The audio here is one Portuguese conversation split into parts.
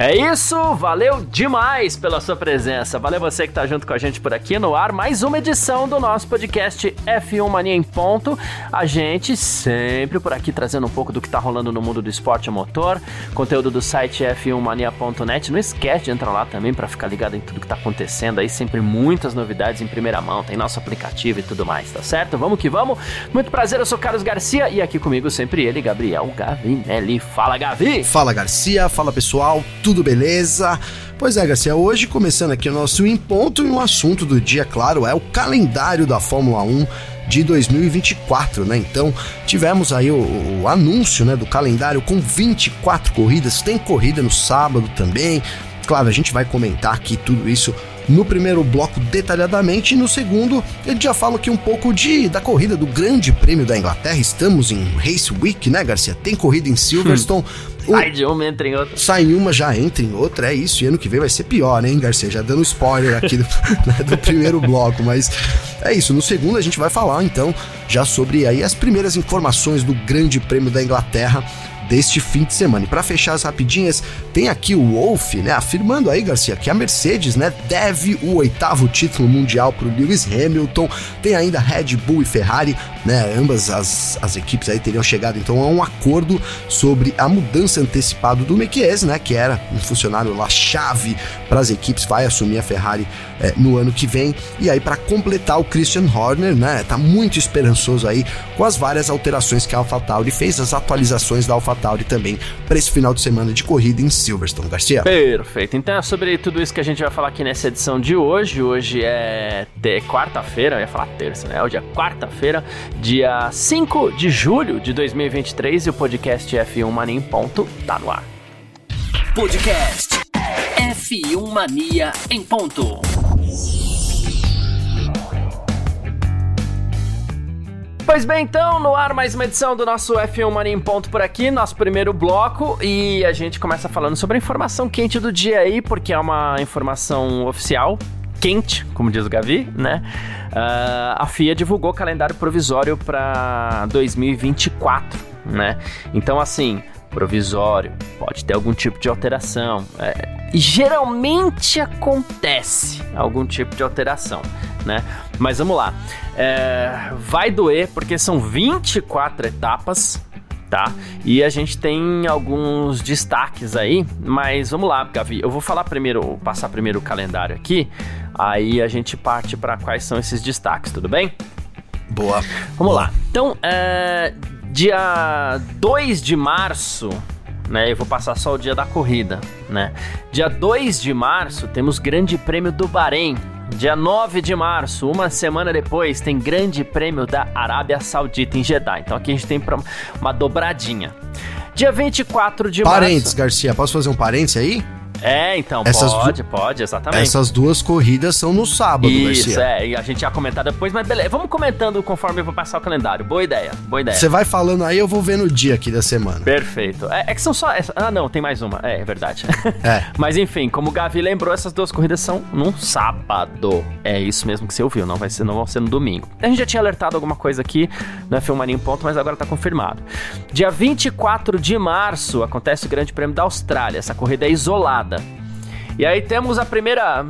É isso, valeu demais pela sua presença. Valeu você que tá junto com a gente por aqui no ar. Mais uma edição do nosso podcast F1 Mania em Ponto. A gente sempre por aqui trazendo um pouco do que tá rolando no mundo do esporte motor. Conteúdo do site f1mania.net. Não esquece de entrar lá também para ficar ligado em tudo que tá acontecendo aí. Sempre muitas novidades em primeira mão. Tem nosso aplicativo e tudo mais, tá certo? Vamos que vamos. Muito prazer, eu sou Carlos Garcia e aqui comigo sempre ele, Gabriel Gavinelli. Fala, Gavi! Fala, Garcia. Fala, pessoal tudo beleza? Pois é, Garcia, hoje começando aqui o nosso Em Ponto e um assunto do dia, claro, é o calendário da Fórmula 1 de 2024, né? Então, tivemos aí o, o, anúncio, né, do calendário com 24 corridas, tem corrida no sábado também. Claro, a gente vai comentar aqui tudo isso no primeiro bloco detalhadamente e no segundo ele já fala aqui um pouco de da corrida do Grande Prêmio da Inglaterra. Estamos em Race Week, né, Garcia? Tem corrida em Silverstone. Um, sai de uma, entra em outra. Sai em uma, já entra em outra, é isso. E ano que vem vai ser pior, hein, Garcia? Já dando spoiler aqui do, né, do primeiro bloco, mas é isso. No segundo a gente vai falar, então, já sobre aí as primeiras informações do Grande Prêmio da Inglaterra deste fim de semana. E para fechar as rapidinhas, tem aqui o Wolff, né, afirmando aí, Garcia, que a Mercedes, né, deve o oitavo título mundial para o Lewis Hamilton. Tem ainda Red Bull e Ferrari, né, ambas as, as equipes aí teriam chegado então a um acordo sobre a mudança antecipada do Mekies, né, que era um funcionário lá chave para as equipes, vai assumir a Ferrari é, no ano que vem. E aí para completar o Christian Horner, né, tá muito esperançoso aí com as várias alterações que a AlphaTauri fez, as atualizações da AlphaTauri AlphaTauri também para esse final de semana de corrida em Silverstone, Garcia. Perfeito. Então é sobre tudo isso que a gente vai falar aqui nessa edição de hoje. Hoje é quarta-feira, eu ia falar terça, né? Hoje é quarta-feira, dia 5 de julho de 2023 e o podcast F1 Mania em ponto tá no ar. Podcast F1 Mania em ponto. Pois bem, então, no ar mais uma edição do nosso F1 Mania em Ponto por aqui, nosso primeiro bloco, e a gente começa falando sobre a informação quente do dia aí, porque é uma informação oficial, quente, como diz o Gavi, né? Uh, a FIA divulgou o calendário provisório para 2024, né? Então, assim, provisório, pode ter algum tipo de alteração. É, geralmente acontece algum tipo de alteração, né? Mas vamos lá. É, vai doer porque são 24 etapas, tá? E a gente tem alguns destaques aí, mas vamos lá, Gavi. Eu vou falar primeiro, passar primeiro o calendário aqui, aí a gente parte para quais são esses destaques, tudo bem? Boa. Vamos Boa. lá. Então, é, dia 2 de março, né? Eu vou passar só o dia da corrida, né? Dia 2 de março temos Grande Prêmio do Bahrein. Dia 9 de março, uma semana depois, tem Grande Prêmio da Arábia Saudita em Jeddah. Então aqui a gente tem uma dobradinha. Dia 24 de parênteses, março. Parênteses, Garcia, posso fazer um parênteses aí? É, então, Essas pode, pode, exatamente. Essas duas corridas são no sábado, Isso, Garcia. é, e a gente ia comentar depois, mas beleza, vamos comentando conforme eu vou passar o calendário. Boa ideia, boa ideia. Você vai falando aí, eu vou ver no dia aqui da semana. Perfeito. É, é que são só. Essa... Ah, não, tem mais uma. É, é verdade. É. mas enfim, como o Gavi lembrou, essas duas corridas são num sábado. É isso mesmo que você ouviu, não, vai ser, não vão ser no domingo. A gente já tinha alertado alguma coisa aqui no F1 Mania em ponto, mas agora tá confirmado. Dia 24 de março acontece o Grande Prêmio da Austrália. Essa corrida é isolada. E aí temos a primeira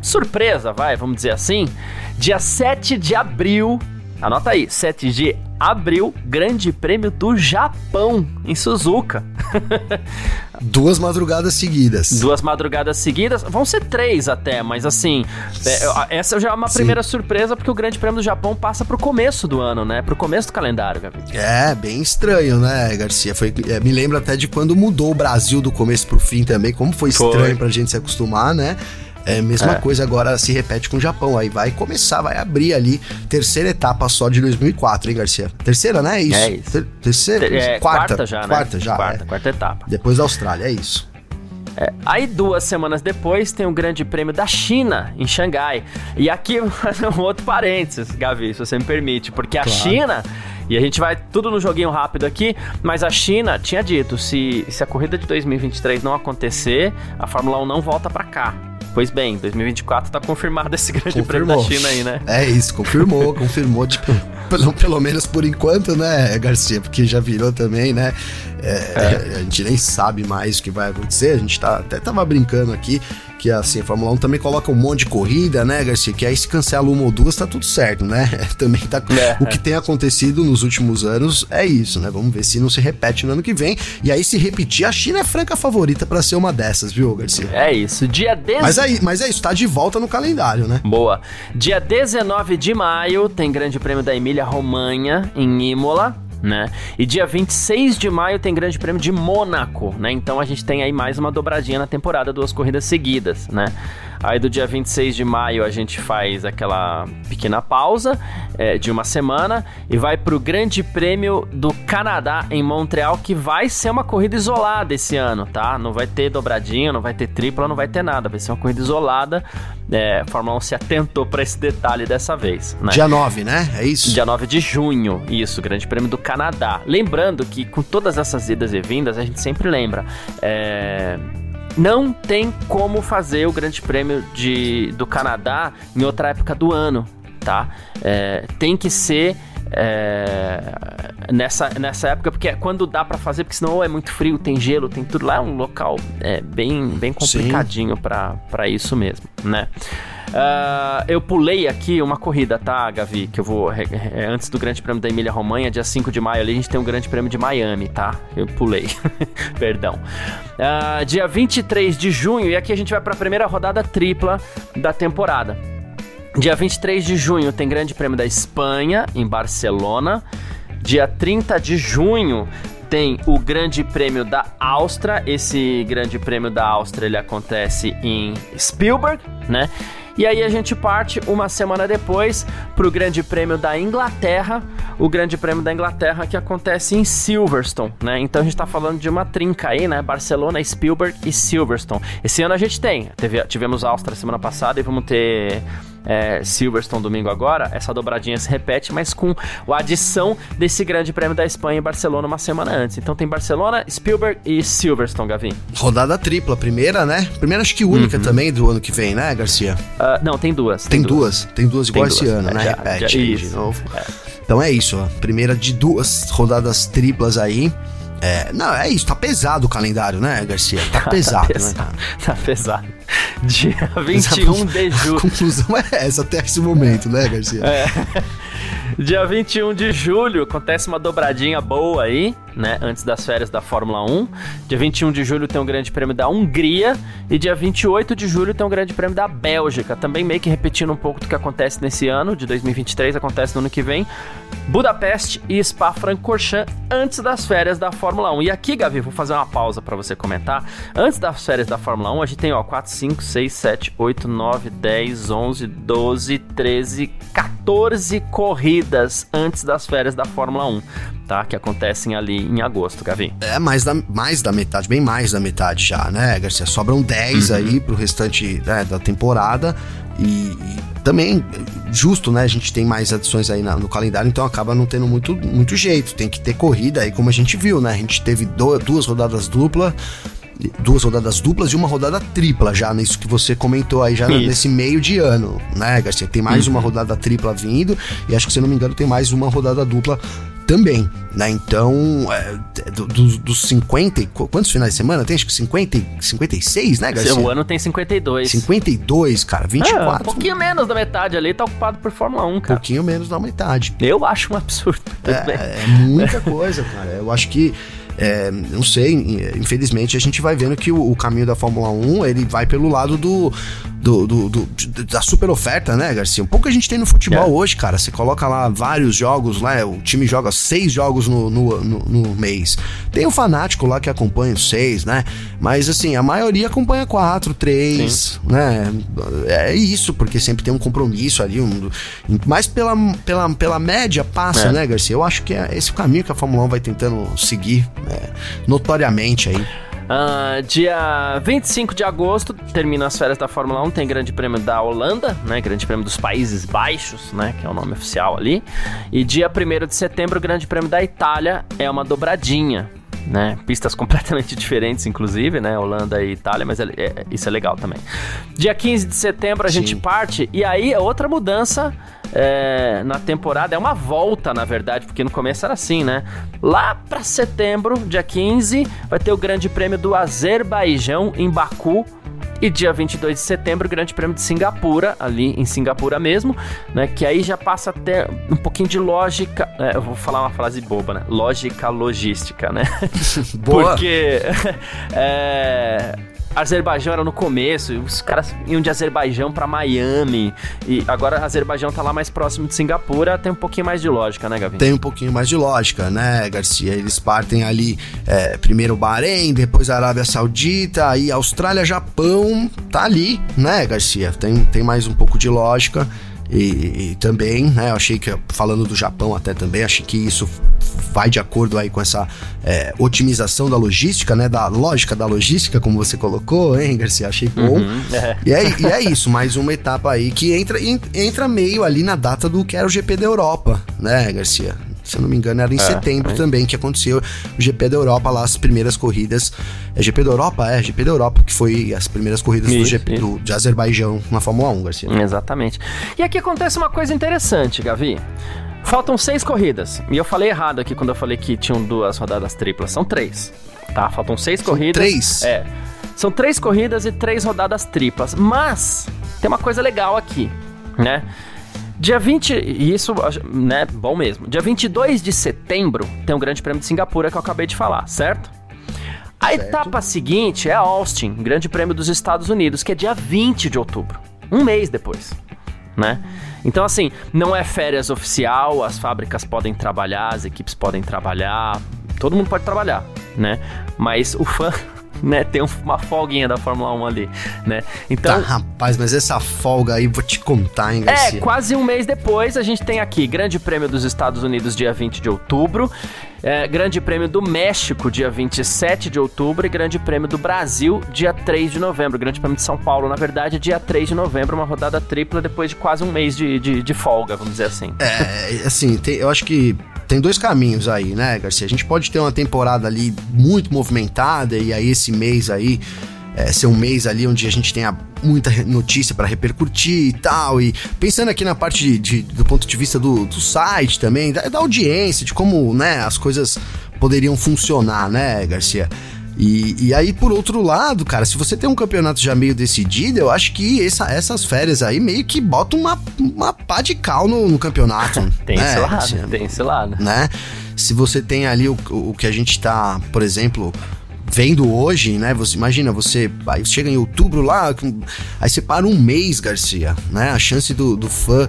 surpresa, vai, vamos dizer assim. Dia 7 de abril, anota aí, 7 de abril, Grande Prêmio do Japão, em Suzuka. Duas madrugadas seguidas. Duas madrugadas seguidas. Vão ser três até, mas assim, é, essa já é uma Sim. primeira surpresa, porque o Grande Prêmio do Japão passa pro começo do ano, né? Pro começo do calendário, Gabi. É, bem estranho, né, Garcia? Foi, é, me lembra até de quando mudou o Brasil do começo pro fim também, como foi estranho foi. pra gente se acostumar, né? É, mesma é. coisa agora se repete com o Japão. Aí vai começar, vai abrir ali terceira etapa só de 2004, hein, Garcia? Terceira, né? É isso. É isso. Ter terceira? É, quarta, quarta já, né? Quarta já. Quarta, é. quarta etapa. Depois da Austrália, é isso. É, aí duas semanas depois tem o Grande Prêmio da China em Xangai. E aqui um outro parênteses, Gavi, se você me permite, porque a claro. China E a gente vai tudo no joguinho rápido aqui, mas a China tinha dito, se, se a corrida de 2023 não acontecer, a Fórmula 1 não volta para cá. Pois bem, 2024 tá confirmado esse grande prêmio da China aí, né? É isso, confirmou, confirmou. Tipo, pelo, pelo menos por enquanto, né, Garcia? Porque já virou também, né? É, é. A gente nem sabe mais o que vai acontecer. A gente tá, até tava brincando aqui que assim, a Fórmula 1 também coloca um monte de corrida, né, Garcia? Que aí se cancela uma ou duas, tá tudo certo, né? Também tá. É, o que tem acontecido nos últimos anos é isso, né? Vamos ver se não se repete no ano que vem. E aí, se repetir, a China é franca favorita para ser uma dessas, viu, Garcia? É isso. Dia 10. Mas, aí, mas é isso, tá de volta no calendário, né? Boa. Dia 19 de maio tem Grande Prêmio da Emília Romanha em Imola né? E dia 26 de maio tem Grande Prêmio de Mônaco, né? Então a gente tem aí mais uma dobradinha na temporada, duas corridas seguidas, né? Aí do dia 26 de maio a gente faz aquela pequena pausa é, de uma semana e vai para o Grande Prêmio do Canadá em Montreal, que vai ser uma corrida isolada esse ano, tá? Não vai ter dobradinha, não vai ter tripla, não vai ter nada. Vai ser uma corrida isolada. É, a Fórmula 1 se atentou para esse detalhe dessa vez. Né? Dia 9, né? É isso? Dia 9 de junho, isso, Grande Prêmio do Canadá. Lembrando que com todas essas idas e vindas, a gente sempre lembra. É não tem como fazer o Grande Prêmio de, do Canadá em outra época do ano, tá? É, tem que ser é, nessa, nessa época, porque é quando dá para fazer, porque senão é muito frio, tem gelo, tem tudo lá, é um local é, bem, bem complicadinho para isso mesmo, né? Uh, eu pulei aqui uma corrida, tá, Gavi? Que eu vou. É, antes do Grande Prêmio da Emília Romanha, dia 5 de maio ali, a gente tem um Grande Prêmio de Miami, tá? Eu pulei. Perdão. Uh, dia 23 de junho, e aqui a gente vai para a primeira rodada tripla da temporada. Dia 23 de junho tem Grande Prêmio da Espanha, em Barcelona. Dia 30 de junho tem o Grande Prêmio da Áustria. Esse Grande Prêmio da Áustria ele acontece em Spielberg, né? E aí a gente parte uma semana depois para o Grande Prêmio da Inglaterra, o Grande Prêmio da Inglaterra que acontece em Silverstone, né? Então a gente está falando de uma trinca aí, né? Barcelona, Spielberg e Silverstone. Esse ano a gente tem, teve, tivemos Áustria semana passada e vamos ter é, Silverstone domingo agora, essa dobradinha se repete, mas com a adição desse grande prêmio da Espanha em Barcelona uma semana antes. Então tem Barcelona, Spielberg e Silverstone, Gavin. Rodada tripla, primeira, né? Primeira acho que única uhum. também do ano que vem, né, Garcia? Uh, não, tem duas. Tem, tem duas. duas. Tem duas igual tem esse ano, é, né? Já, Repete já, de novo. É. Então é isso, ó. Primeira de duas rodadas triplas aí. É, não, é isso, tá pesado o calendário, né, Garcia? Tá, tá pesado, tá pesado, né, Tá pesado. Dia 21 de julho. A conclusão é essa até esse momento, né, Garcia? É. Dia 21 de julho acontece uma dobradinha boa aí, né? Antes das férias da Fórmula 1. Dia 21 de julho tem o um Grande Prêmio da Hungria. E dia 28 de julho tem o um Grande Prêmio da Bélgica. Também meio que repetindo um pouco do que acontece nesse ano, de 2023, acontece no ano que vem. Budapeste e Spa-Francorchamps antes das férias da Fórmula 1. E aqui, Gavi, vou fazer uma pausa para você comentar. Antes das férias da Fórmula 1, a gente tem, ó, 4, 5, 6, 7, 8, 9, 10, 11, 12, 13, 14 corridas antes das férias da Fórmula 1, tá? Que acontecem ali em agosto, Gavi. É, mais da, mais da metade, bem mais da metade já, né, Garcia? Sobram 10 uhum. aí pro restante né, da temporada. E, e, também, justo, né? A gente tem mais adições aí na, no calendário, então acaba não tendo muito, muito jeito. Tem que ter corrida aí, como a gente viu, né? A gente teve do, duas rodadas duplas duas rodadas duplas e uma rodada tripla já, nisso que você comentou aí, já Isso. nesse meio de ano, né, Garcia? Tem mais uhum. uma rodada tripla vindo e acho que, se não me engano, tem mais uma rodada dupla também, né? Então, é, dos, dos 50, quantos finais de semana tem? Acho que 50, 56, né, Garcia? O ano tem 52. 52, cara, 24. É, um pouquinho menos da metade ali tá ocupado por Fórmula 1, cara. Um pouquinho menos da metade. Eu acho um absurdo. É, é, muita coisa, cara. Eu acho que é, não sei, infelizmente a gente vai vendo que o, o, caminho da Fórmula 1 ele vai pelo lado do, do, do, do, da super oferta, né, Garcia? Um pouco a gente tem no futebol é. hoje, cara. Você coloca lá vários jogos, lá, o time joga seis jogos no, no, no, no, mês. Tem o fanático lá que acompanha os seis, né? Mas assim, a maioria acompanha quatro, três, Sim. né? É isso, porque sempre tem um compromisso ali. Um, mas pela, pela, pela média passa, é. né, Garcia? Eu acho que é esse o caminho que a Fórmula 1 vai tentando seguir é, notoriamente aí. Uh, dia 25 de agosto, termina as férias da Fórmula 1, tem Grande Prêmio da Holanda, né? Grande Prêmio dos Países Baixos, né? Que é o nome oficial ali. E dia 1 de setembro, Grande Prêmio da Itália, é uma dobradinha né? Pistas completamente diferentes, inclusive, né? Holanda e Itália, mas é, é, isso é legal também. Dia 15 de setembro a Sim. gente parte, e aí é outra mudança é, na temporada, é uma volta, na verdade, porque no começo era assim, né? Lá para setembro, dia 15, vai ter o Grande Prêmio do Azerbaijão em Baku e dia 22 de setembro, o Grande Prêmio de Singapura, ali em Singapura mesmo, né? Que aí já passa a ter um pouquinho de lógica. É, eu vou falar uma frase boba, né? Lógica logística, né? Boa. Porque. é, Azerbaijão era no começo, os caras iam de Azerbaijão para Miami, e agora Azerbaijão tá lá mais próximo de Singapura, tem um pouquinho mais de lógica, né, Gavin? Tem um pouquinho mais de lógica, né, Garcia? Eles partem ali, é, primeiro Bahrein, depois Arábia Saudita, aí Austrália, Japão, tá ali, né, Garcia? Tem, tem mais um pouco de lógica. E, e, também, né, eu achei que, falando do Japão até também, achei que isso vai de acordo aí com essa é, otimização da logística, né, da lógica da logística, como você colocou, hein, Garcia? Achei bom. Uhum, é. E, é, e é isso, mais uma etapa aí que entra, entra meio ali na data do que era o GP da Europa, né, Garcia? Se eu não me engano, era em é, setembro é. também que aconteceu o GP da Europa lá, as primeiras corridas. É GP da Europa? É, GP da Europa, que foi as primeiras corridas isso, do GP do, de Azerbaijão na Fórmula 1, Garcia. Exatamente. E aqui acontece uma coisa interessante, Gavi. Faltam seis corridas. E eu falei errado aqui quando eu falei que tinham duas rodadas triplas. São três. Tá? Faltam seis São corridas. Três? É. São três corridas e três rodadas triplas. Mas tem uma coisa legal aqui, né? Dia 20, e isso, né, bom mesmo. Dia 22 de setembro tem o Grande Prêmio de Singapura que eu acabei de falar, certo? A certo. etapa seguinte é Austin, Grande Prêmio dos Estados Unidos, que é dia 20 de outubro, um mês depois, né? Então, assim, não é férias oficial, as fábricas podem trabalhar, as equipes podem trabalhar, todo mundo pode trabalhar, né? Mas o fã né? Tem uma folguinha da Fórmula 1 ali, né? Então. Tá, rapaz, mas essa folga aí vou te contar, hein, Garcia? É, quase um mês depois a gente tem aqui Grande Prêmio dos Estados Unidos, dia 20 de outubro. É, Grande Prêmio do México, dia 27 de outubro, e Grande Prêmio do Brasil, dia 3 de novembro. Grande Prêmio de São Paulo, na verdade, dia 3 de novembro, uma rodada tripla depois de quase um mês de, de, de folga, vamos dizer assim. É, assim, tem, eu acho que tem dois caminhos aí, né, Garcia? A gente pode ter uma temporada ali muito movimentada e aí esse mês aí é, ser um mês ali onde a gente tenha muita notícia para repercutir e tal. E pensando aqui na parte de, de, do ponto de vista do, do site também, da, da, audiência, de como né, as coisas poderiam funcionar, né, Garcia? E, e aí, por outro lado, cara, se você tem um campeonato já meio decidido, eu acho que essa, essas férias aí meio que botam uma, uma pá de cal no, no campeonato. tem né? esse lado, tem esse lado. Né? Se você tem ali o, o que a gente tá, por exemplo, vendo hoje, né? Você imagina, você aí chega em outubro lá, aí você para um mês, Garcia, né? A chance do, do fã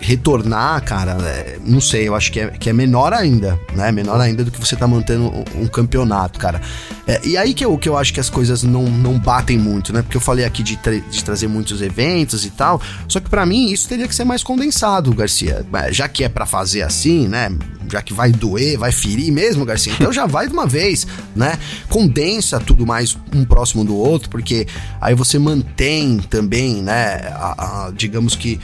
retornar, cara, é, não sei, eu acho que é, que é menor ainda, né? Menor ainda do que você tá mantendo um, campeonato, cara. É, e aí que eu, que eu acho que as coisas não, não batem muito, né? Porque eu falei aqui de, tra de trazer muitos eventos e tal, só que para mim isso teria que ser mais condensado, Garcia. É, já que é para fazer assim, né? Já que vai doer, vai ferir mesmo, Garcia, então já vai de uma vez, né? Condensa tudo mais um próximo do outro, porque aí você mantém também, né? A, a, digamos que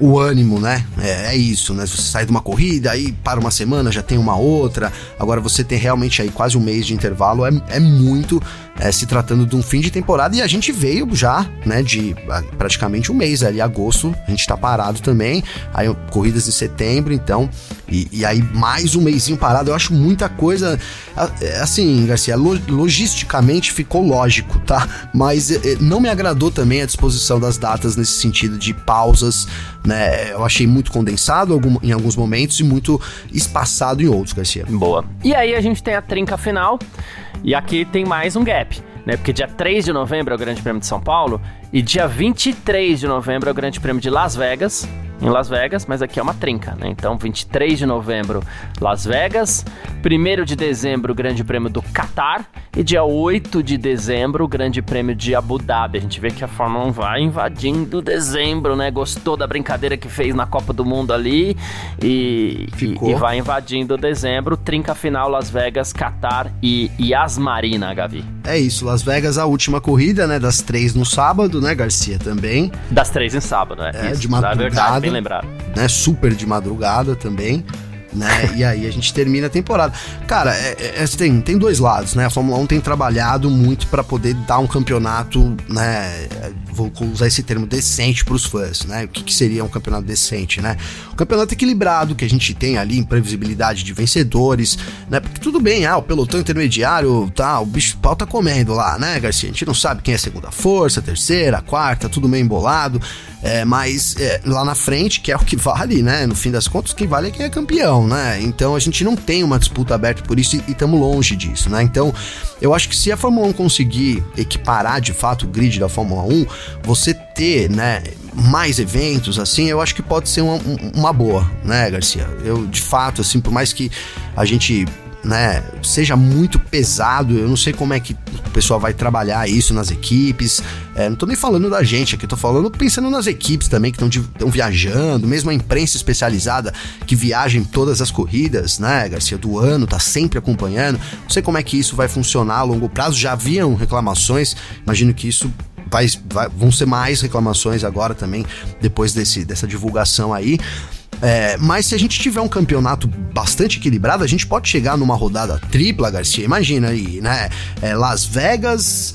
o ânimo, né? É, é, isso, né? Você sai de uma corrida, aí para uma semana já tem uma outra. Agora você tem realmente aí quase um mês de intervalo, é, é muito é, se tratando de um fim de temporada e a gente veio já, né, de praticamente um mês ali, agosto, a gente tá parado também, aí corridas em setembro, então, e, e aí mais um mêsinho parado, eu acho muita coisa, é, assim, Garcia, logisticamente ficou lógico, tá? Mas é, não me agradou também a disposição das datas nesse sentido de pausas, né? Eu achei muito condensado em alguns momentos e muito espaçado em outros, Garcia. Boa. E aí a gente tem a trinca final, e aqui tem mais um gap, né? Porque dia 3 de novembro é o Grande Prêmio de São Paulo e dia 23 de novembro é o Grande Prêmio de Las Vegas em Las Vegas, mas aqui é uma trinca, né? Então, 23 de novembro, Las Vegas, 1 de dezembro, o Grande Prêmio do Qatar e dia 8 de dezembro, o Grande Prêmio de Abu Dhabi. A gente vê que a Fórmula 1 vai invadindo dezembro, né? Gostou da brincadeira que fez na Copa do Mundo ali e, e, e, vai invadindo dezembro, trinca final Las Vegas, Qatar e Yas Marina, Gavi. é isso. Las Vegas, a última corrida, né? Das três no sábado, né, Garcia? Também. Das três em sábado, né? É, isso, de madrugada. Bem lembrado. Né, super de madrugada também né? E aí a gente termina a temporada. Cara, é, é, é tem, tem dois lados, né? A Fórmula 1 tem trabalhado muito para poder dar um campeonato, né? Vou usar esse termo decente para os fãs, né? O que, que, seria um campeonato decente, né? Um campeonato equilibrado que a gente tem ali, imprevisibilidade de vencedores, né? Porque tudo bem, ah, o pelotão intermediário, tá, o bicho pau tá comendo lá, né, Garcia? A gente não sabe quem é a segunda força, a terceira, a quarta, tudo meio embolado. É, mas é, lá na frente, que é o que vale, né? No fim das contas, quem vale é quem é campeão, né? Então a gente não tem uma disputa aberta por isso e estamos longe disso, né? Então eu acho que se a Fórmula 1 conseguir equiparar de fato o grid da Fórmula 1, você ter, né? mais eventos, assim, eu acho que pode ser uma, uma boa, né, Garcia? Eu, de fato, assim, por mais que a gente né, seja muito pesado. Eu não sei como é que o pessoal vai trabalhar isso nas equipes. É, não tô nem falando da gente aqui, tô falando pensando nas equipes também que estão viajando, mesmo a imprensa especializada que viaja em todas as corridas, né, Garcia, do ano, tá sempre acompanhando. Não sei como é que isso vai funcionar a longo prazo. Já haviam reclamações, imagino que isso Vai, vai, vão ser mais reclamações agora também, depois desse, dessa divulgação aí. É, mas se a gente tiver um campeonato bastante equilibrado, a gente pode chegar numa rodada tripla, Garcia. Imagina aí, né? É, Las Vegas.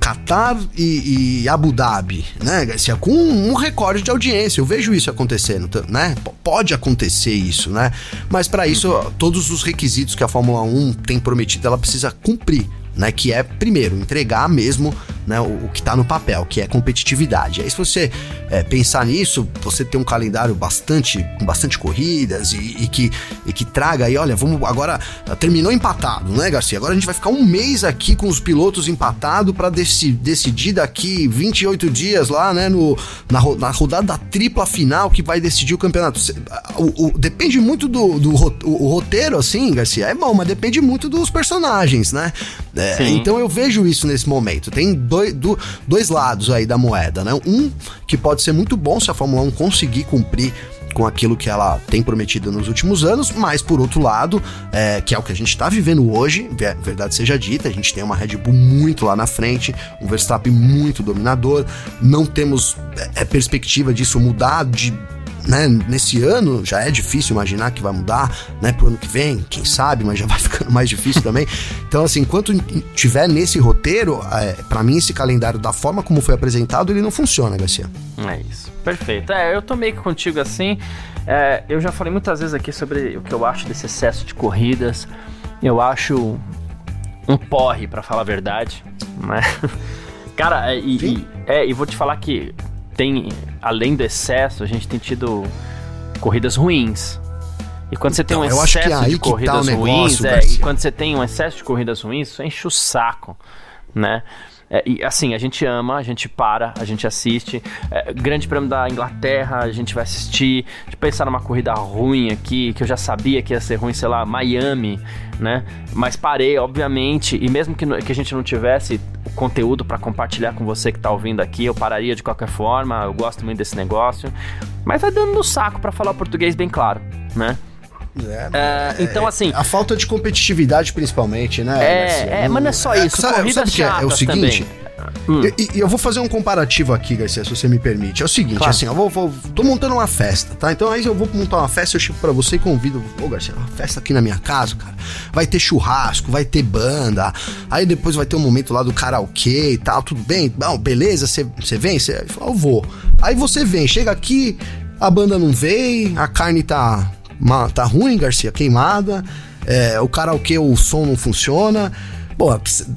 Qatar e, e, Abu Dhabi, né, Garcia? Com um recorde de audiência. Eu vejo isso acontecendo, né? Pode acontecer isso, né? Mas para isso, todos os requisitos que a Fórmula 1 tem prometido, ela precisa cumprir né? Que é, primeiro, entregar mesmo né, o, o que está no papel, que é competitividade. Aí, se você é, pensar nisso, você tem um calendário bastante com bastante corridas e, e, que, e que traga aí, olha, vamos agora terminou empatado, né, Garcia? Agora a gente vai ficar um mês aqui com os pilotos empatados para deci, decidir daqui 28 dias lá, né, no, na, na rodada da tripla final que vai decidir o campeonato. O, o, depende muito do, do o, o roteiro, assim, Garcia. É bom, mas depende muito dos personagens, né? É, então eu vejo isso nesse momento. Tem dois, do, dois lados aí da moeda, né? Um que pode ser muito bom se a Fórmula 1 conseguir cumprir com aquilo que ela tem prometido nos últimos anos, mas por outro lado, é, que é o que a gente está vivendo hoje, verdade seja dita, a gente tem uma Red Bull muito lá na frente, um Verstappen muito dominador, não temos é, perspectiva disso mudar de né, nesse ano já é difícil imaginar que vai mudar, né, pro ano que vem, quem sabe, mas já vai ficando mais difícil também. Então, assim, enquanto tiver nesse roteiro, é, para mim esse calendário da forma como foi apresentado, ele não funciona, Garcia. É isso. Perfeito. É, eu tô meio que contigo assim. É, eu já falei muitas vezes aqui sobre o que eu acho desse excesso de corridas. Eu acho um porre, para falar a verdade, né? Cara, é, e, e, é, e vou te falar que tem, além do excesso, a gente tem tido corridas ruins. E quando você tem um então, excesso é de tá corridas tá ruins, é, e quando você tem um excesso de corridas ruins, isso enche o saco, né? É, e assim, a gente ama, a gente para, a gente assiste. É, grande prêmio da Inglaterra, a gente vai assistir. De pensar numa corrida ruim aqui, que eu já sabia que ia ser ruim, sei lá, Miami, né? Mas parei, obviamente, e mesmo que, que a gente não tivesse o conteúdo para compartilhar com você que tá ouvindo aqui, eu pararia de qualquer forma, eu gosto muito desse negócio. Mas vai dando no saco para falar o português bem claro, né? É, é, então, assim. A falta de competitividade, principalmente, né? É, é mas não é só isso. Sabe, sabe que é? é o seguinte. Hum. E, e, eu vou fazer um comparativo aqui, Garcia, se você me permite. É o seguinte, claro. assim, eu vou, vou, tô montando uma festa, tá? Então aí eu vou montar uma festa, eu chego pra você e convido, ô Garcia, uma festa aqui na minha casa, cara. Vai ter churrasco, vai ter banda, aí depois vai ter um momento lá do karaokê e tal, tudo bem? Bom, beleza, você vem? Você fala, eu vou. Aí você vem, chega aqui, a banda não veio, a carne tá tá ruim, Garcia, queimada, é, o karaokê, o som não funciona. Pô,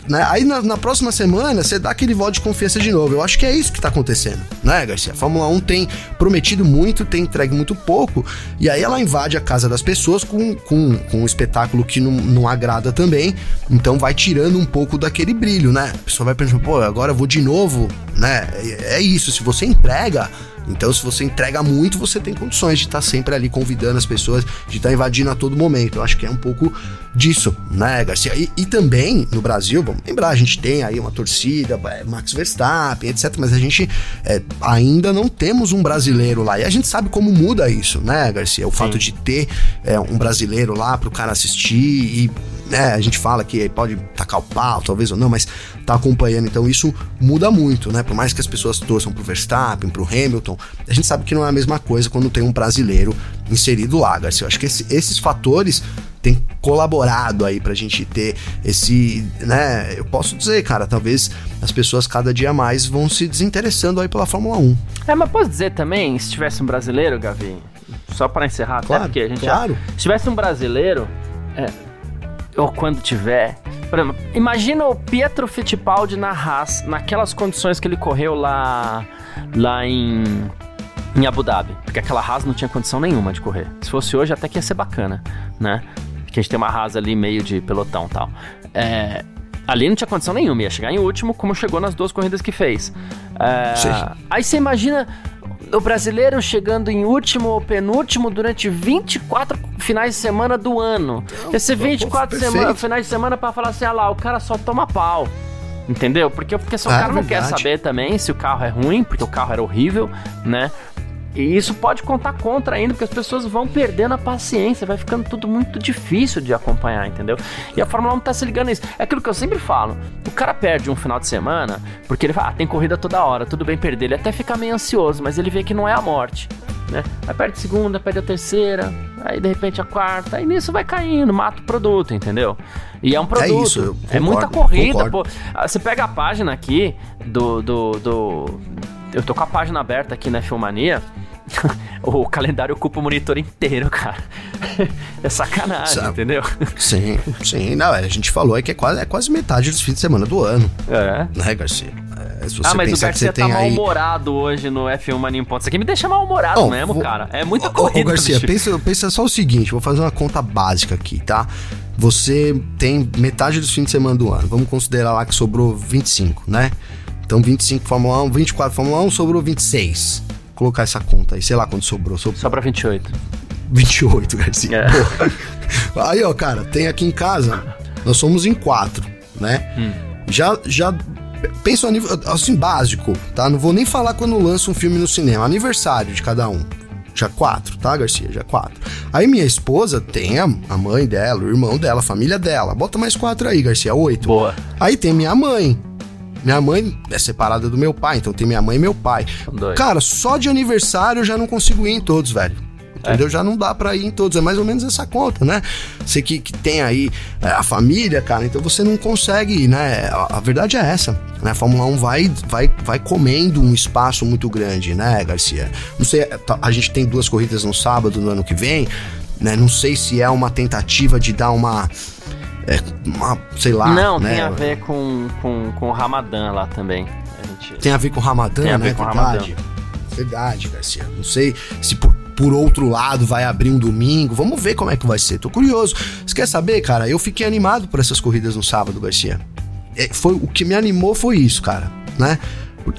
né? aí na, na, próxima semana você dá aquele voto de confiança de novo. Eu acho que é isso que tá acontecendo, né, Garcia? A Fórmula 1 tem prometido muito, tem entregue muito pouco, e aí ela invade a casa das pessoas com, com, com um espetáculo que não, não agrada também, então vai tirando um pouco daquele brilho, né? A pessoa vai pensando, pô, agora eu vou de novo, né? É, é isso, se você entrega Então, se você entrega muito, você tem condições de estar tá sempre ali convidando as pessoas, de estar tá invadindo a todo momento. Eu acho que é um pouco disso, né, Garcia? E, e também no Brasil, vamos lembrar, a gente tem aí uma torcida, é, Max Verstappen, etc. Mas a gente é, ainda não temos um brasileiro lá. E a gente sabe como muda isso, né, Garcia? O Sim. fato de ter é, um brasileiro lá para o cara assistir e né, a gente fala que pode tacar o pau, talvez ou não, mas tá acompanhando. Então isso muda muito, né? Por mais que as pessoas torçam pro Verstappen, pro Hamilton, a gente sabe que não é a mesma coisa quando tem um brasileiro inserido lá, Garcia. Eu acho que esse, esses fatores têm colaborado aí pra gente ter esse, né? Eu posso dizer, cara, talvez as pessoas cada dia mais vão se desinteressando aí pela Fórmula 1. É, mas posso dizer também, se tivesse um brasileiro, Gavi, só para encerrar, claro, até porque a gente claro. já, se tivesse um brasileiro, é, ou quando tiver. Por exemplo, imagina o Pietro Fittipaldi na Haas, naquelas condições que ele correu lá, lá em, em Abu Dhabi. Porque aquela Haas não tinha condição nenhuma de correr. Se fosse hoje, até que ia ser bacana, né? Porque a gente tem uma Haas ali meio de pelotão e tal. É, ali não tinha condição nenhuma, ia chegar em último, como chegou nas duas corridas que fez. É, aí você imagina o brasileiro chegando em último ou penúltimo durante 24 finais de semana do ano. Esse 24 semana, finais de semana para falar assim, ah lá, o cara só toma pau. Entendeu? Porque, porque se o ah, cara não quer saber também se o carro é ruim, porque o carro era horrível, né? E isso pode contar contra ainda, porque as pessoas vão perdendo a paciência, vai ficando tudo muito difícil de acompanhar, entendeu? E a Fórmula 1 tá se ligando nisso. É aquilo que eu sempre falo: o cara perde um final de semana, porque ele fala, ah, tem corrida toda hora, tudo bem perder. Ele até fica meio ansioso, mas ele vê que não é a morte. Né? Aí perde a segunda, perde a terceira, aí de repente a quarta, aí nisso vai caindo, mata o produto, entendeu? E é um produto. É, isso, concordo, é muita corrida, pô. Ah, você pega a página aqui do, do, do. Eu tô com a página aberta aqui na Filmania. o calendário ocupa o monitor inteiro, cara. é sacanagem, Sabe? entendeu? Sim, sim. Não, a gente falou é que é quase, é quase metade dos fins de semana do ano. É. Né, Garcia? É, ah, mas o Garcia tá mal-humorado aí... hoje no F1 Mania em Pontos. Isso aqui me deixa mal-humorado mesmo, vou... cara. É muita corrida, Ô, Garcia, pensa, pensa só o seguinte, vou fazer uma conta básica aqui, tá? Você tem metade dos fins de semana do ano. Vamos considerar lá que sobrou 25, né? Então 25 Fórmula 1, 24 Fórmula 1, sobrou 26 colocar essa conta aí, sei lá quando sobrou. sobrou. Sobra 28. 28, Garcia. É. Aí, ó, cara, tem aqui em casa, nós somos em quatro, né? Hum. Já, já pensa a nível, assim, básico, tá? Não vou nem falar quando lança um filme no cinema, aniversário de cada um. Já quatro, tá, Garcia? Já quatro. Aí minha esposa tem a, a mãe dela, o irmão dela, a família dela. Bota mais quatro aí, Garcia, oito. Boa. Aí tem minha mãe, minha mãe é separada do meu pai, então tem minha mãe e meu pai. Cara, só de aniversário eu já não consigo ir em todos, velho. Entendeu? É. Já não dá pra ir em todos. É mais ou menos essa conta, né? Você que, que tem aí é, a família, cara, então você não consegue ir, né? A, a, verdade é essa. Né? A Fórmula 1 vai, vai, vai comendo um espaço muito grande, né, Garcia? Não sei, tá, a gente tem duas corridas no sábado no ano que vem, né? Não sei se é uma tentativa de dar uma é, uma, sei lá. Não, né? tem a ver com, com, com o Ramadã lá também. A gente... Tem a ver com o Ramadã, tem a ver né? Com Verdade. Ramadã. Verdade, Garcia. Não sei se por, por outro lado vai abrir um domingo. Vamos ver como é que vai ser. Tô curioso. Você quer saber, cara? Eu fiquei animado por essas corridas no sábado, Garcia. É, foi o que me animou foi isso, cara, né?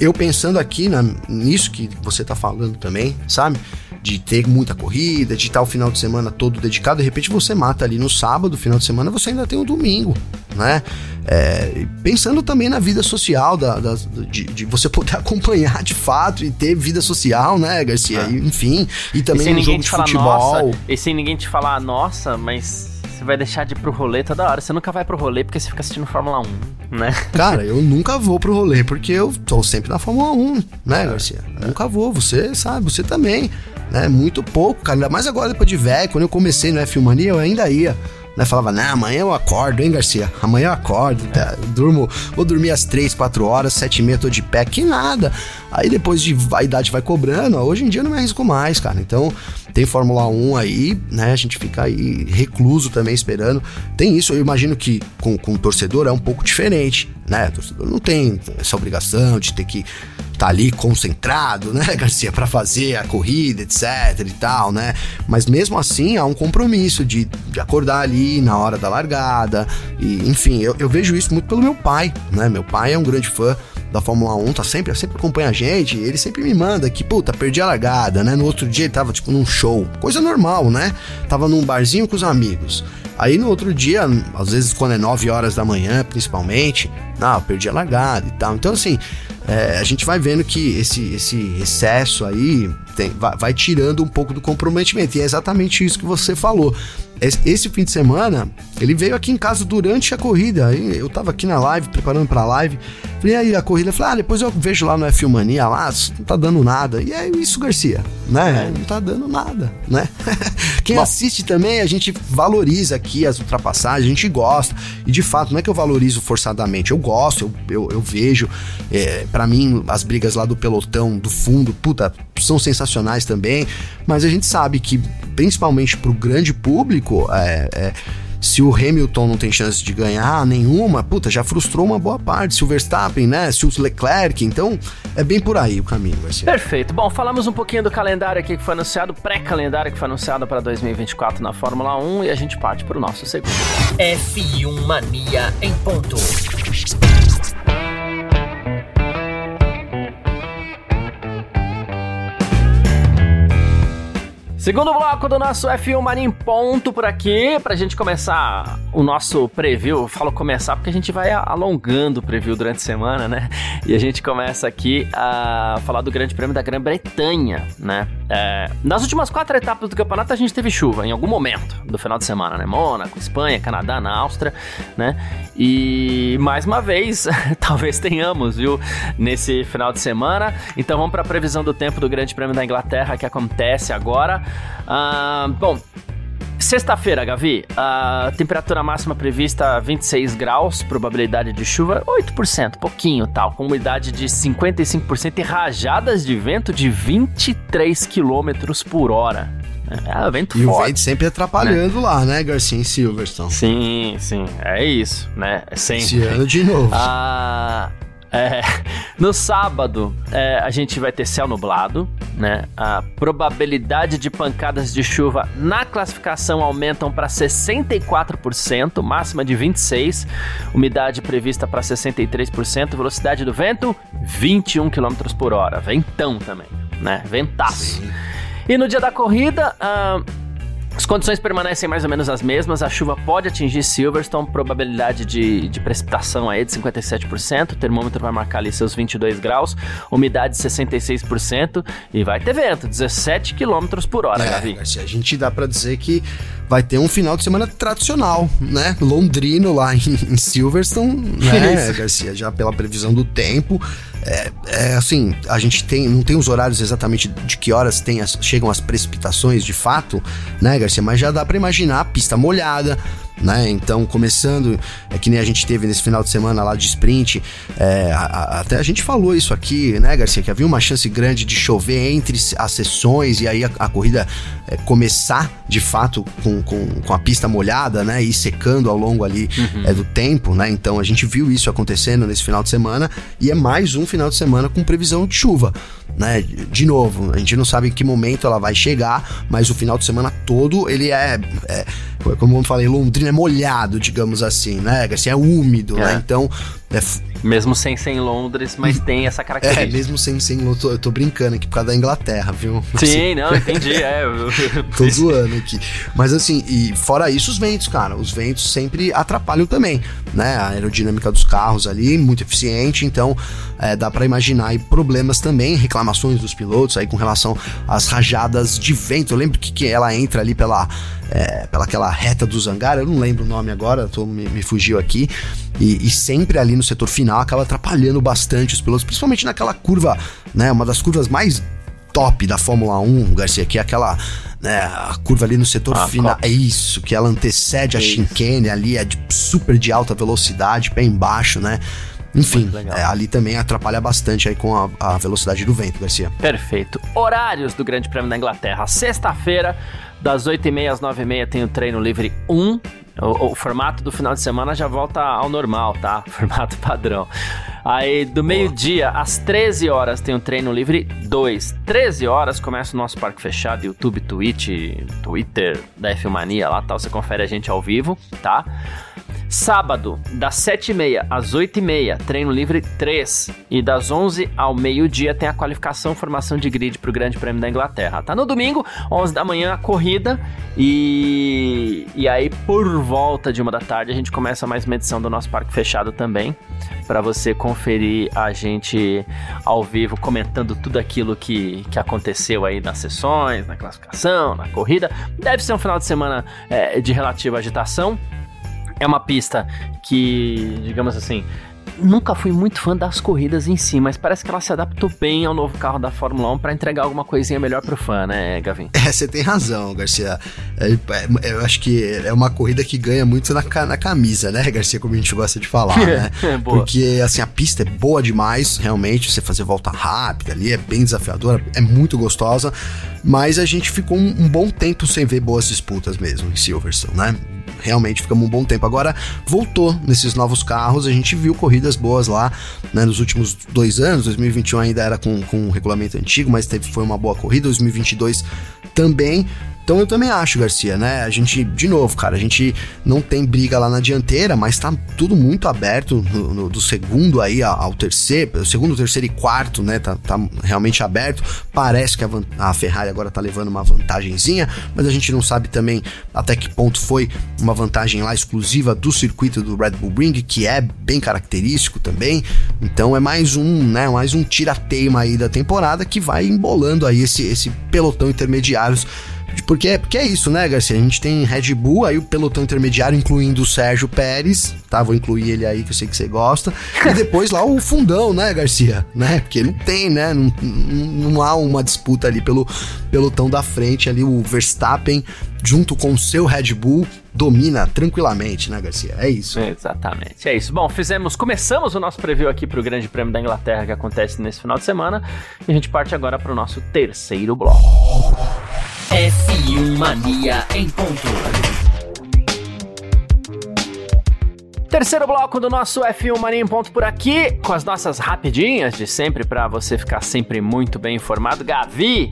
Eu pensando aqui na, nisso que você tá falando também, sabe? De ter muita corrida, de estar o final de semana todo dedicado, de repente você mata ali no sábado, final de semana, você ainda tem o domingo, né? É, pensando também na vida social, da, da de, de, você poder acompanhar de fato e ter vida social, né, Garcia? É. enfim, e também e no jogo de futebol. Nossa, e sem ninguém te falar, nossa, mas você vai deixar de ir pro rolê toda hora. Você nunca vai pro rolê porque você fica assistindo Fórmula 1, né? Cara, eu nunca vou pro rolê porque eu tô sempre na Fórmula 1, né, Garcia? É. Nunca vou, você sabe, você também né? Muito pouco, cara. Ainda mais agora depois de velho, quando eu comecei no F Mania, eu ainda ia. Né, falava, não, amanhã eu acordo, hein, Garcia? Amanhã eu acordo, tá? eu durmo, vou dormir às 3, 4 horas, 7 e meia tô de pé, que nada. Aí depois de a idade vai cobrando, hoje em dia eu não me arrisco mais, cara. Então, tem Fórmula 1 aí, né? A gente fica aí recluso também esperando. Tem isso, eu imagino que com, com o torcedor é um pouco diferente, né? O torcedor não tem essa obrigação de ter que tá ali concentrado, né, Garcia, para fazer a corrida, etc e tal, né? Mas mesmo assim há um compromisso de, de acordar ali na hora da largada, e enfim, eu, eu vejo isso muito pelo meu pai, né? Meu pai é um grande fã da Fórmula 1, tá sempre, sempre acompanha a gente, ele sempre me manda que, puta, perdi a largada, né? No outro dia ele tava, tipo, num show. Coisa normal, né? Tava num barzinho com os amigos. Aí no outro dia, às vezes quando é 9 horas da manhã, principalmente, não, perdi a largada e tal. Então, assim, é, a gente vai vendo que esse, esse excesso aí tem, vai, vai, tirando um pouco do comprometimento. E é exatamente isso que você falou. Esse fim de semana, ele veio aqui em casa durante a corrida. Eu tava aqui na live, preparando pra live. Falei, aí a corrida, falei, ah, depois eu vejo lá no F1 Mania, lá, não tá dando nada. E é isso, Garcia, né? É. Não tá dando nada, né? Quem Bom. assiste também, a gente valoriza aqui as ultrapassagens, a gente gosta. E de fato, não é que eu valorizo forçadamente, eu gosto, eu, eu, eu vejo. É, para mim, as brigas lá do pelotão, do fundo, puta, são sensacionais também. Mas a gente sabe que, principalmente pro grande público, é, é se o Hamilton não tem chance de ganhar nenhuma, puta, já frustrou uma boa parte. Se o Verstappen, né? Se o Leclerc, então é bem por aí o caminho, Garcia. Perfeito. Bom, falamos um pouquinho do calendário aqui que foi anunciado, pré-calendário que foi anunciado para 2024 na Fórmula 1 e a gente parte para o nosso segundo. F1 Mania em ponto. Segundo bloco do nosso F1 Mania em ponto por aqui, pra gente começar o nosso preview. Eu falo começar porque a gente vai alongando o preview durante a semana, né? E a gente começa aqui a falar do Grande Prêmio da Grã-Bretanha, né? É, nas últimas quatro etapas do campeonato a gente teve chuva em algum momento do final de semana, né? Mônaco, Espanha, Canadá, na Áustria, né? E mais uma vez, talvez tenhamos, viu? Nesse final de semana. Então vamos para a previsão do tempo do Grande Prêmio da Inglaterra que acontece agora. Ah, bom, Sexta-feira, Gavi, a temperatura máxima prevista 26 graus, probabilidade de chuva 8%, pouquinho tal, com umidade de 55% e rajadas de vento de 23 km por hora. É, é vento e forte. o vento sempre atrapalhando né? lá, né, Garcia em Silverstone. Sim, sim, é isso, né? É sempre. Esse ano de novo. Ah, é, no sábado, é, a gente vai ter céu nublado, né? A probabilidade de pancadas de chuva na classificação aumentam para 64%, máxima de 26%, umidade prevista para 63%, velocidade do vento 21 km por hora. Ventão também, né? Ventaço. Sim. E no dia da corrida, uh, as condições permanecem mais ou menos as mesmas, a chuva pode atingir Silverstone, probabilidade de, de precipitação aí de 57%, o termômetro vai marcar ali seus 22 graus, umidade 66% e vai ter vento, 17 km por hora, é, Gavi. A gente dá para dizer que vai ter um final de semana tradicional, né? Londrino lá em, em Silverstone, né, Garcia? Já pela previsão do tempo. É, é, assim, a gente tem, não tem os horários exatamente de que horas tem as, chegam as precipitações de fato, né, Garcia? Mas já dá para imaginar a pista molhada, né? Então, começando, é que nem a gente teve nesse final de semana lá de sprint, é, a, a, até a gente falou isso aqui, né, Garcia, que havia uma chance grande de chover entre as sessões e aí a, a corrida é, começar de fato com, com, com, a pista molhada, né, e secando ao longo ali uhum. é, do tempo, né? Então a gente viu isso acontecendo nesse final de semana e é mais um final de semana com previsão de chuva né? De novo, a gente não sabe em que momento ela vai chegar, mas o final de semana todo ele é, é como eu falei, Londrina é molhado, digamos assim, né? Assim, é úmido, né? é. né? Então é mesmo sem ser em Londres, mas tem essa característica. É, mesmo sem ser em Londres. Eu tô brincando aqui por causa da Inglaterra, viu? Sim, assim, não, entendi. É, tô zoando aqui. Mas assim, e fora isso, os ventos, cara. Os ventos sempre atrapalham também, né? A aerodinâmica dos carros ali, muito eficiente. Então, é, dá para imaginar aí problemas também, reclamações dos pilotos aí com relação às rajadas de vento. Eu lembro que, que ela entra ali pela, é, pela aquela reta do Zangar, eu não lembro o nome agora, tô, me, me fugiu aqui. E, e, sempre ali no setor final acaba atrapalhando bastante os pilotos, principalmente naquela curva, né? Uma das curvas mais top da Fórmula 1, Garcia, que é aquela né, a curva ali no setor ah, final. É isso, que ela antecede a chicane ali, é de, super de alta velocidade, pé embaixo, né? Enfim, é, ali também atrapalha bastante aí com a, a, velocidade do vento, Garcia. Perfeito. Horários do Grande Prêmio da Inglaterra. Sexta-feira, das 8h30 às 9h30, tem o treino livre 1. O, o, formato do final de semana já volta ao normal, tá? Formato padrão. Aí, do meio-dia às 13 horas, tem o treino livre 2. 13 horas começa o nosso parque fechado, YouTube, Twitch, Twitter da F-Mania lá, tal. Você confere a gente ao vivo, tá? Sábado, das 7h30 às 8h30, treino livre 3. E das 11 ao meio-dia tem a qualificação formação de grid para o Grande Prêmio da Inglaterra. Tá no domingo, 11 da manhã, a corrida. E, e aí, por volta de uma da tarde, a gente começa mais uma edição do nosso Parque Fechado também. Para você conferir a gente ao vivo, comentando tudo aquilo que, que aconteceu aí nas sessões, na classificação, na corrida. Deve ser um final de semana é, de relativa agitação. É uma pista que, digamos assim, nunca fui muito fã das corridas em si, mas parece que ela se adaptou bem ao novo carro da Fórmula 1 para entregar alguma coisinha melhor pro fã, né, Gavin? É, você tem razão, Garcia. É, é, eu acho que é uma corrida que ganha muito na, na camisa, né, Garcia, como a gente gosta de falar, né? Porque, assim, a pista é boa demais, realmente, você fazer volta rápida ali, é bem desafiadora, é muito gostosa, mas a gente ficou um, um bom tempo sem ver boas disputas mesmo em Silverstone, né? Realmente ficamos um bom tempo. Agora voltou nesses novos carros, a gente viu corridas boas lá né, nos últimos dois anos. 2021 ainda era com, com o regulamento antigo, mas teve, foi uma boa corrida. 2022 também. Então eu também acho, Garcia, né? A gente, de novo, cara, a gente não tem briga lá na dianteira, mas tá tudo muito aberto no, no, do segundo aí ao terceiro, segundo, terceiro e quarto, né? Tá, tá realmente aberto. Parece que a, a, Ferrari agora tá levando uma vantagenzinha, mas a gente não sabe também até que ponto foi uma vantagem lá exclusiva do circuito do Red Bull Ring, que é bem característico também. Então é mais um, né? Mais um tira-teima aí da temporada que vai embolando aí esse, esse pelotão intermediários porque é, porque é isso, né, Garcia? A gente tem Red Bull, aí o pelotão intermediário, incluindo o Sérgio Pérez, tá? Vou incluir ele aí, que eu sei que você gosta. E depois lá o fundão, né, Garcia? Né? Porque não tem, né? Não, não há uma disputa ali pelo pelotão da frente, ali o Verstappen, junto com o seu Red Bull, domina tranquilamente, né, Garcia? É isso. Exatamente, é isso. Bom, fizemos, começamos o nosso preview aqui para o Grande Prêmio da Inglaterra que acontece nesse final de semana e a gente parte agora para o nosso terceiro bloco. F1 Mania em ponto. Terceiro bloco do nosso F1 Mania em ponto por aqui, com as nossas rapidinhas de sempre para você ficar sempre muito bem informado. Gavi,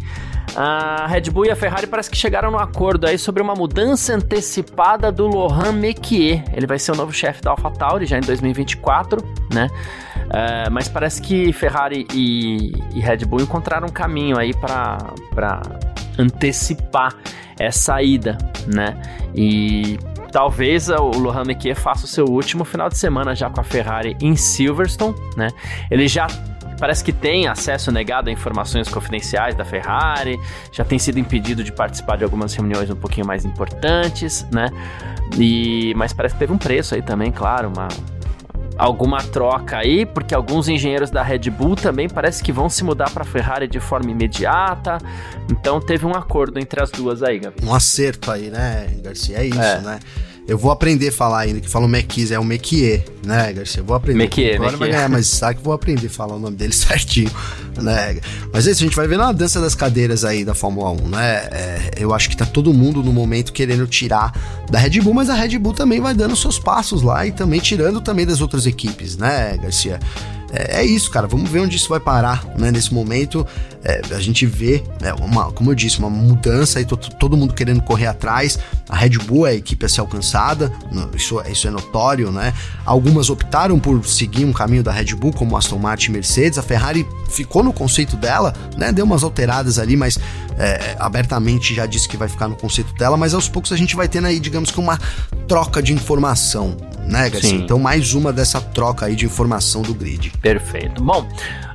a Red Bull e a Ferrari parece que chegaram num acordo aí sobre uma mudança antecipada do Lohan Mekier. Ele vai ser o novo chefe da AlphaTauri já em 2024, né? Uh, mas parece que Ferrari e, e, Red Bull encontraram um caminho aí para antecipar essa ida, né? E talvez o Lohan Mekier faça o seu último final de semana já com a Ferrari em Silverstone, né? Ele já parece que tem acesso negado a informações confidenciais da Ferrari, já tem sido impedido de participar de algumas reuniões um pouquinho mais importantes, né? E mas parece que teve um preço aí também, claro, uma alguma troca aí, porque alguns engenheiros da Red Bull também parece que vão se mudar para a Ferrari de forma imediata. Então teve um acordo entre as duas aí, Gabi. Um acerto aí, né, Garcia? É isso, é. né? Eu vou aprender a falar ainda, que fala o Mequiz, é o Mequier, né, Garcia? Eu vou aprender. Mequier, Agora vai ganhar, mas sabe que vou aprender a falar o nome dele certinho, né? Mas é isso, a gente vai ver na dança das cadeiras aí da Fórmula 1, né? É, eu acho que tá todo mundo no momento querendo tirar da Red Bull, mas a Red Bull também vai dando seus passos lá e também tirando também das outras equipes, né, Garcia? é, é, isso, cara. Vamos ver onde isso vai parar, né? Nesse momento, é, a gente vê, é, uma, como eu disse, uma mudança e todo mundo querendo correr atrás. A Red Bull é a equipe a ser alcançada, isso, isso é notório, né? Algumas optaram por seguir um caminho da Red Bull, como Aston Martin e Mercedes. A Ferrari ficou no conceito dela, né? Deu umas alteradas ali, mas é, abertamente já disse que vai ficar no conceito dela. Mas aos poucos a gente vai tendo aí, digamos que uma troca de informação, né, Garcia? Então, mais uma dessa troca aí de informação do grid. Perfeito. Bom,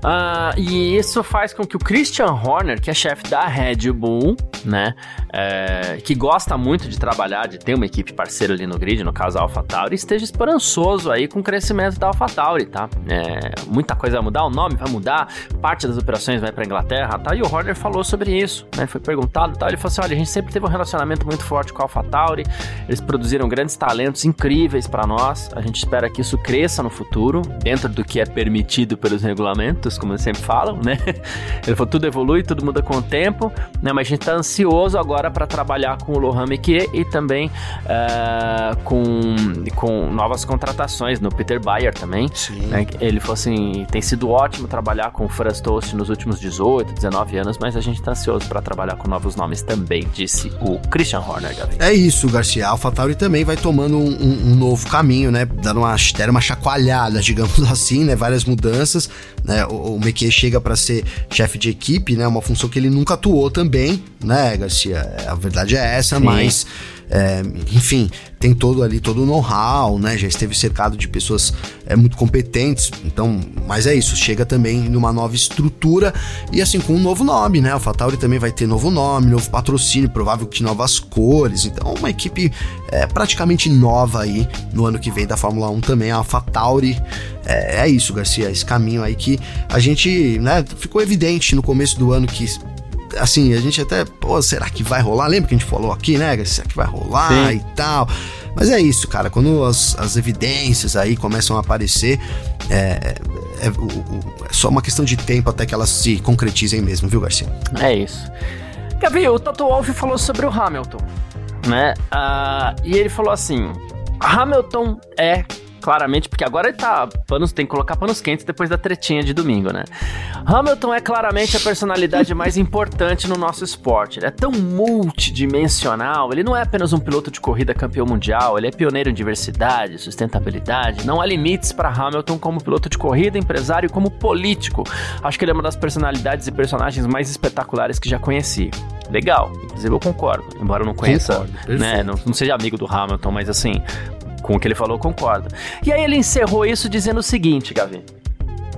Uh, e isso faz com que o Christian Horner, que é chefe da Red Bull, né, é, que gosta muito de trabalhar, de ter uma equipe parceira ali no grid, no caso a AlphaTauri, esteja esperançoso aí com o crescimento da AlphaTauri, tá? É, muita coisa vai mudar, o nome vai mudar, parte das operações vai para Inglaterra, tá? E o Horner falou sobre isso, né? Foi perguntado, tá? Ele falou assim: olha, a gente sempre teve um relacionamento muito forte com a AlphaTauri, eles produziram grandes talentos incríveis para nós, a gente espera que isso cresça no futuro, dentro do que é permitido pelos regulamentos como eles sempre falam, né? Ele falou, tudo evolui, tudo muda com o tempo, né? Mas a gente tá ansioso agora para trabalhar com o Lohan Mekier e também uh, com, com novas contratações no Peter Bayer também. Né? Ele falou assim, tem sido ótimo trabalhar com o Franz Toast nos últimos 18, 19 anos, mas a gente tá ansioso para trabalhar com novos nomes também, disse o Christian Horner, Gavin. É isso, Garcia. A AlphaTauri também vai tomando um, um, um novo caminho, né? Dando uma, deram uma chacoalhada, digamos assim, né? Várias mudanças, né? O, o Mekier chega para ser chefe de equipe, né? Uma função que ele nunca atuou também, né, Garcia? A verdade é essa, Sim. mas é, enfim, tem todo ali, todo o know-how, né? Já esteve cercado de pessoas é, muito competentes. Então, mas é isso, chega também numa nova estrutura e assim, com um novo nome, né? O Fatauri também vai ter novo nome, novo patrocínio, provável que novas cores. Então, uma equipe é, praticamente nova aí no ano que vem da Fórmula 1 também, a Fatauri. É, é isso, Garcia, esse caminho aí que a gente, né, ficou evidente no começo do ano que assim, a gente até, pô, será que vai rolar? Lembra que a gente falou aqui, né? Será que vai rolar Sim. e tal? Mas é isso, cara. Quando as, as evidências aí começam a aparecer, é, é, é, só uma questão de tempo até que elas se concretizem mesmo, viu, Garcia? É isso. Gabi, o Toto Wolff falou sobre o Hamilton, né? Uh, e ele falou assim: Hamilton é claramente, porque agora ele tá. Panos, tem que colocar panos quentes depois da tretinha de domingo, né? Hamilton é claramente a personalidade mais importante no nosso esporte. Ele é tão multidimensional, ele não é apenas um piloto de corrida campeão mundial, ele é pioneiro em diversidade, sustentabilidade. Não há limites para Hamilton como piloto de corrida, empresário e como político. Acho que ele é uma das personalidades e personagens mais espetaculares que já conheci. Legal, inclusive eu concordo, embora eu não conheça, concordo, né, não, não seja amigo do Hamilton, mas assim, com o que ele falou, concordo. E aí ele encerrou isso dizendo o seguinte, Gavi.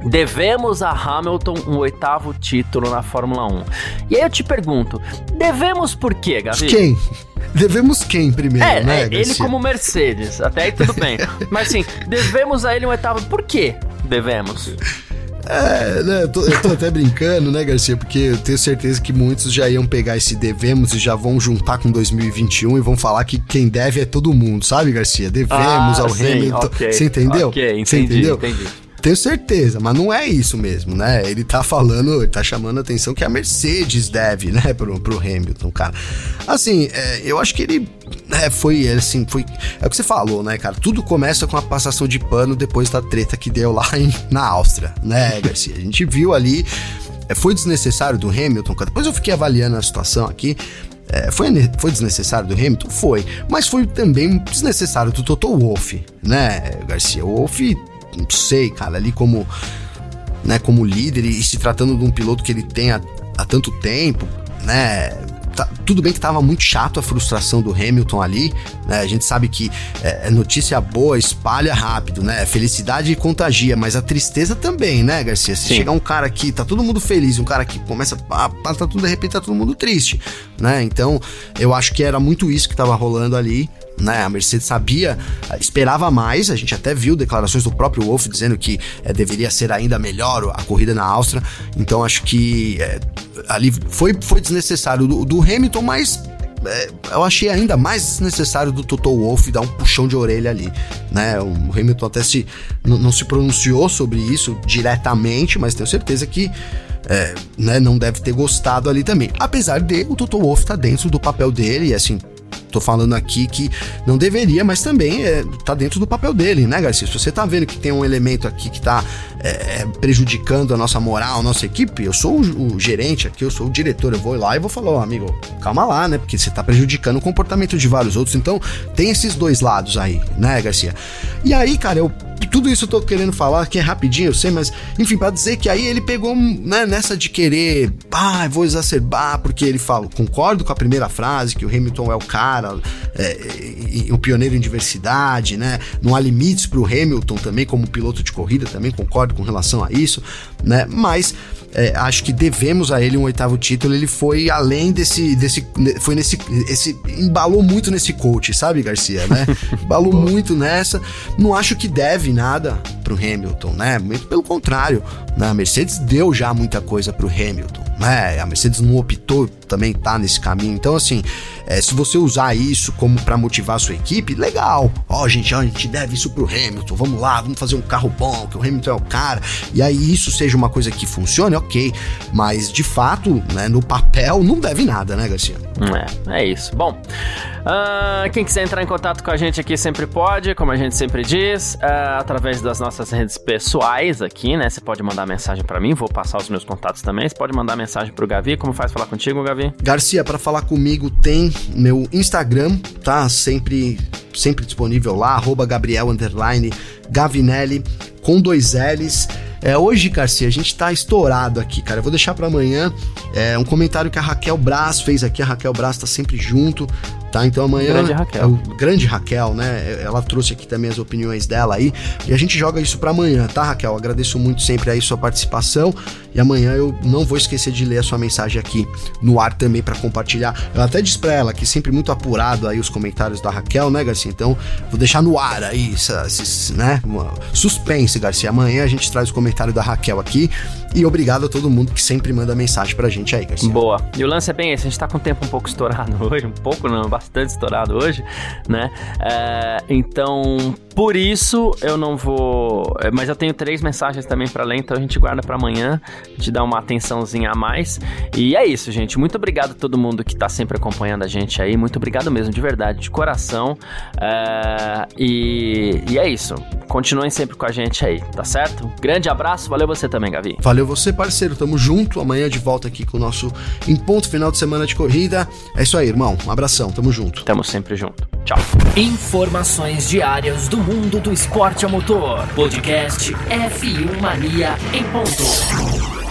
Devemos a Hamilton um oitavo título na Fórmula 1. E aí eu te pergunto, devemos por quê, Gavi? Quem? Devemos quem primeiro, é, né? É, ele como Mercedes, até aí tudo bem. Mas assim, devemos a ele um oitavo. Por quê devemos? É, né, eu tô, eu tô até brincando, né, Garcia? Porque eu tenho certeza que muitos já iam pegar esse devemos e já vão juntar com 2021 e vão falar que quem deve é todo mundo, sabe, Garcia? Devemos ah, ao sim, Hamilton. Okay, Você entendeu? Ok, entendi, Você entendeu? entendi. Tenho certeza, mas não é isso mesmo, né? Ele tá falando, ele tá chamando a atenção que a Mercedes deve, né, pro, pro Hamilton, cara. Assim, é, eu acho que ele é, foi assim, foi. É o que você falou, né, cara? Tudo começa com a passação de pano depois da treta que deu lá em, na Áustria, né, Garcia? A gente viu ali. É, foi desnecessário do Hamilton, cara. Depois eu fiquei avaliando a situação aqui. É, foi, foi desnecessário do Hamilton? Foi. Mas foi também desnecessário do Toto Wolff, né, Garcia? O Wolff não sei, cara, ali como, né, como líder e, se tratando de um piloto que ele tem há, há tanto tempo, né, Tá, tudo bem que tava muito chato a frustração do Hamilton ali, né? A gente sabe que é, é notícia boa espalha rápido, né? Felicidade contagia, mas a tristeza também, né, Garcia? Se Sim. chegar um cara aqui, tá todo mundo feliz, um cara que começa a tá tudo de repente tá todo mundo triste, né? Então, eu acho que era muito isso que tava rolando ali né? A Mercedes sabia, esperava mais. A gente até viu declarações do próprio Wolff dizendo que é, deveria ser ainda melhor a corrida na Áustria. Então acho que é, ali foi, foi desnecessário do, do Hamilton, mas eu achei ainda mais desnecessário do Toto Wolff dar um puxão de orelha ali, né? O Hamilton até se não se pronunciou sobre isso diretamente, mas tenho certeza que é, né, não deve ter gostado ali também. Apesar de o Toto Wolff estar tá dentro do papel dele, e assim, tô falando aqui que não deveria, mas também é, tá dentro do papel dele, né, Garcia? Se você tá vendo que tem um elemento aqui que tá é, é prejudicando a nossa moral, a nossa equipe, eu sou o, o, gerente aqui, eu sou o diretor, eu vou lá e vou falar, ó, oh, amigo, calma lá, né? Porque você tá prejudicando o comportamento de vários outros. Então, tem esses dois lados aí, né, Garcia? E aí, cara, eu tudo isso eu tô querendo falar que é rapidinho, eu sei, mas enfim, para dizer que aí ele pegou né, nessa de querer, ah, vou exacerbar, porque ele fala, concordo com a primeira frase, que o Hamilton é o cara, é, o pioneiro em diversidade, né? Não há limites pro Hamilton também, como piloto de corrida, também concordo com relação a isso, né? Mas é, acho que devemos a ele um oitavo título. Ele foi além desse. desse foi nesse. Esse, embalou muito nesse coach, sabe, Garcia, né? Embalou muito nessa. Não acho que deve nada pro Hamilton, né? Muito pelo contrário. Né? A Mercedes deu já muita coisa pro Hamilton né? A Mercedes não optou também tá nesse caminho. Então, assim, é, se você usar isso como para motivar a sua equipe, legal. Ó, oh, gente, a gente deve isso pro Hamilton. Vamos lá, vamos fazer um carro bom, que o Hamilton é o cara. E aí isso seja uma coisa que funcione, ok. Mas de fato, né, no papel, não deve nada, né, Garcia? É, é isso. Bom, uh, quem quiser entrar em contato com a gente aqui sempre pode, como a gente sempre diz, uh, através das nossas redes pessoais aqui, né? Você pode mandar mensagem para mim, vou passar os meus contatos também. Você pode mandar mensagem pro Gavi. Como faz falar contigo, Gavi? Garcia, para falar comigo tem meu Instagram, tá? Sempre, sempre disponível lá, arroba Gabriel Gavinelli, com dois L's. É, hoje, Garcia, a gente tá estourado aqui, cara. Eu vou deixar para amanhã é, um comentário que a Raquel Braz fez aqui. A Raquel Braz tá sempre junto tá? Então amanhã. Grande Raquel. É o grande Raquel, né? Ela trouxe aqui também as opiniões dela aí. E a gente joga isso para amanhã, tá, Raquel? Agradeço muito sempre aí sua participação. E amanhã eu não vou esquecer de ler a sua mensagem aqui no ar também para compartilhar. Eu até disse pra ela que sempre muito apurado aí os comentários da Raquel, né, Garcia? Então vou deixar no ar aí, esses, né? Suspense, Garcia. Amanhã a gente traz o comentário da Raquel aqui. E obrigado a todo mundo que sempre manda mensagem pra gente aí, Garcia. Boa. E o lance é bem esse, a gente tá com o tempo um pouco estourado hoje, um pouco não, bastante estourado hoje, né? É, então, por isso eu não vou. É, mas eu tenho três mensagens também para ler, então a gente guarda para amanhã, te dar uma atençãozinha a mais. E é isso, gente. Muito obrigado a todo mundo que tá sempre acompanhando a gente aí. Muito obrigado mesmo, de verdade, de coração. É, e, e é isso. Continuem sempre com a gente aí, tá certo? Grande abraço, valeu você também, Gavi. Valeu você, parceiro. Tamo junto. Amanhã de volta aqui com o nosso Em Ponto Final de Semana de Corrida. É isso aí, irmão. Um abração. Tamo junto. Tamo sempre junto. Tchau. Informações diárias do mundo do esporte a motor. Podcast F1 Mania em ponto.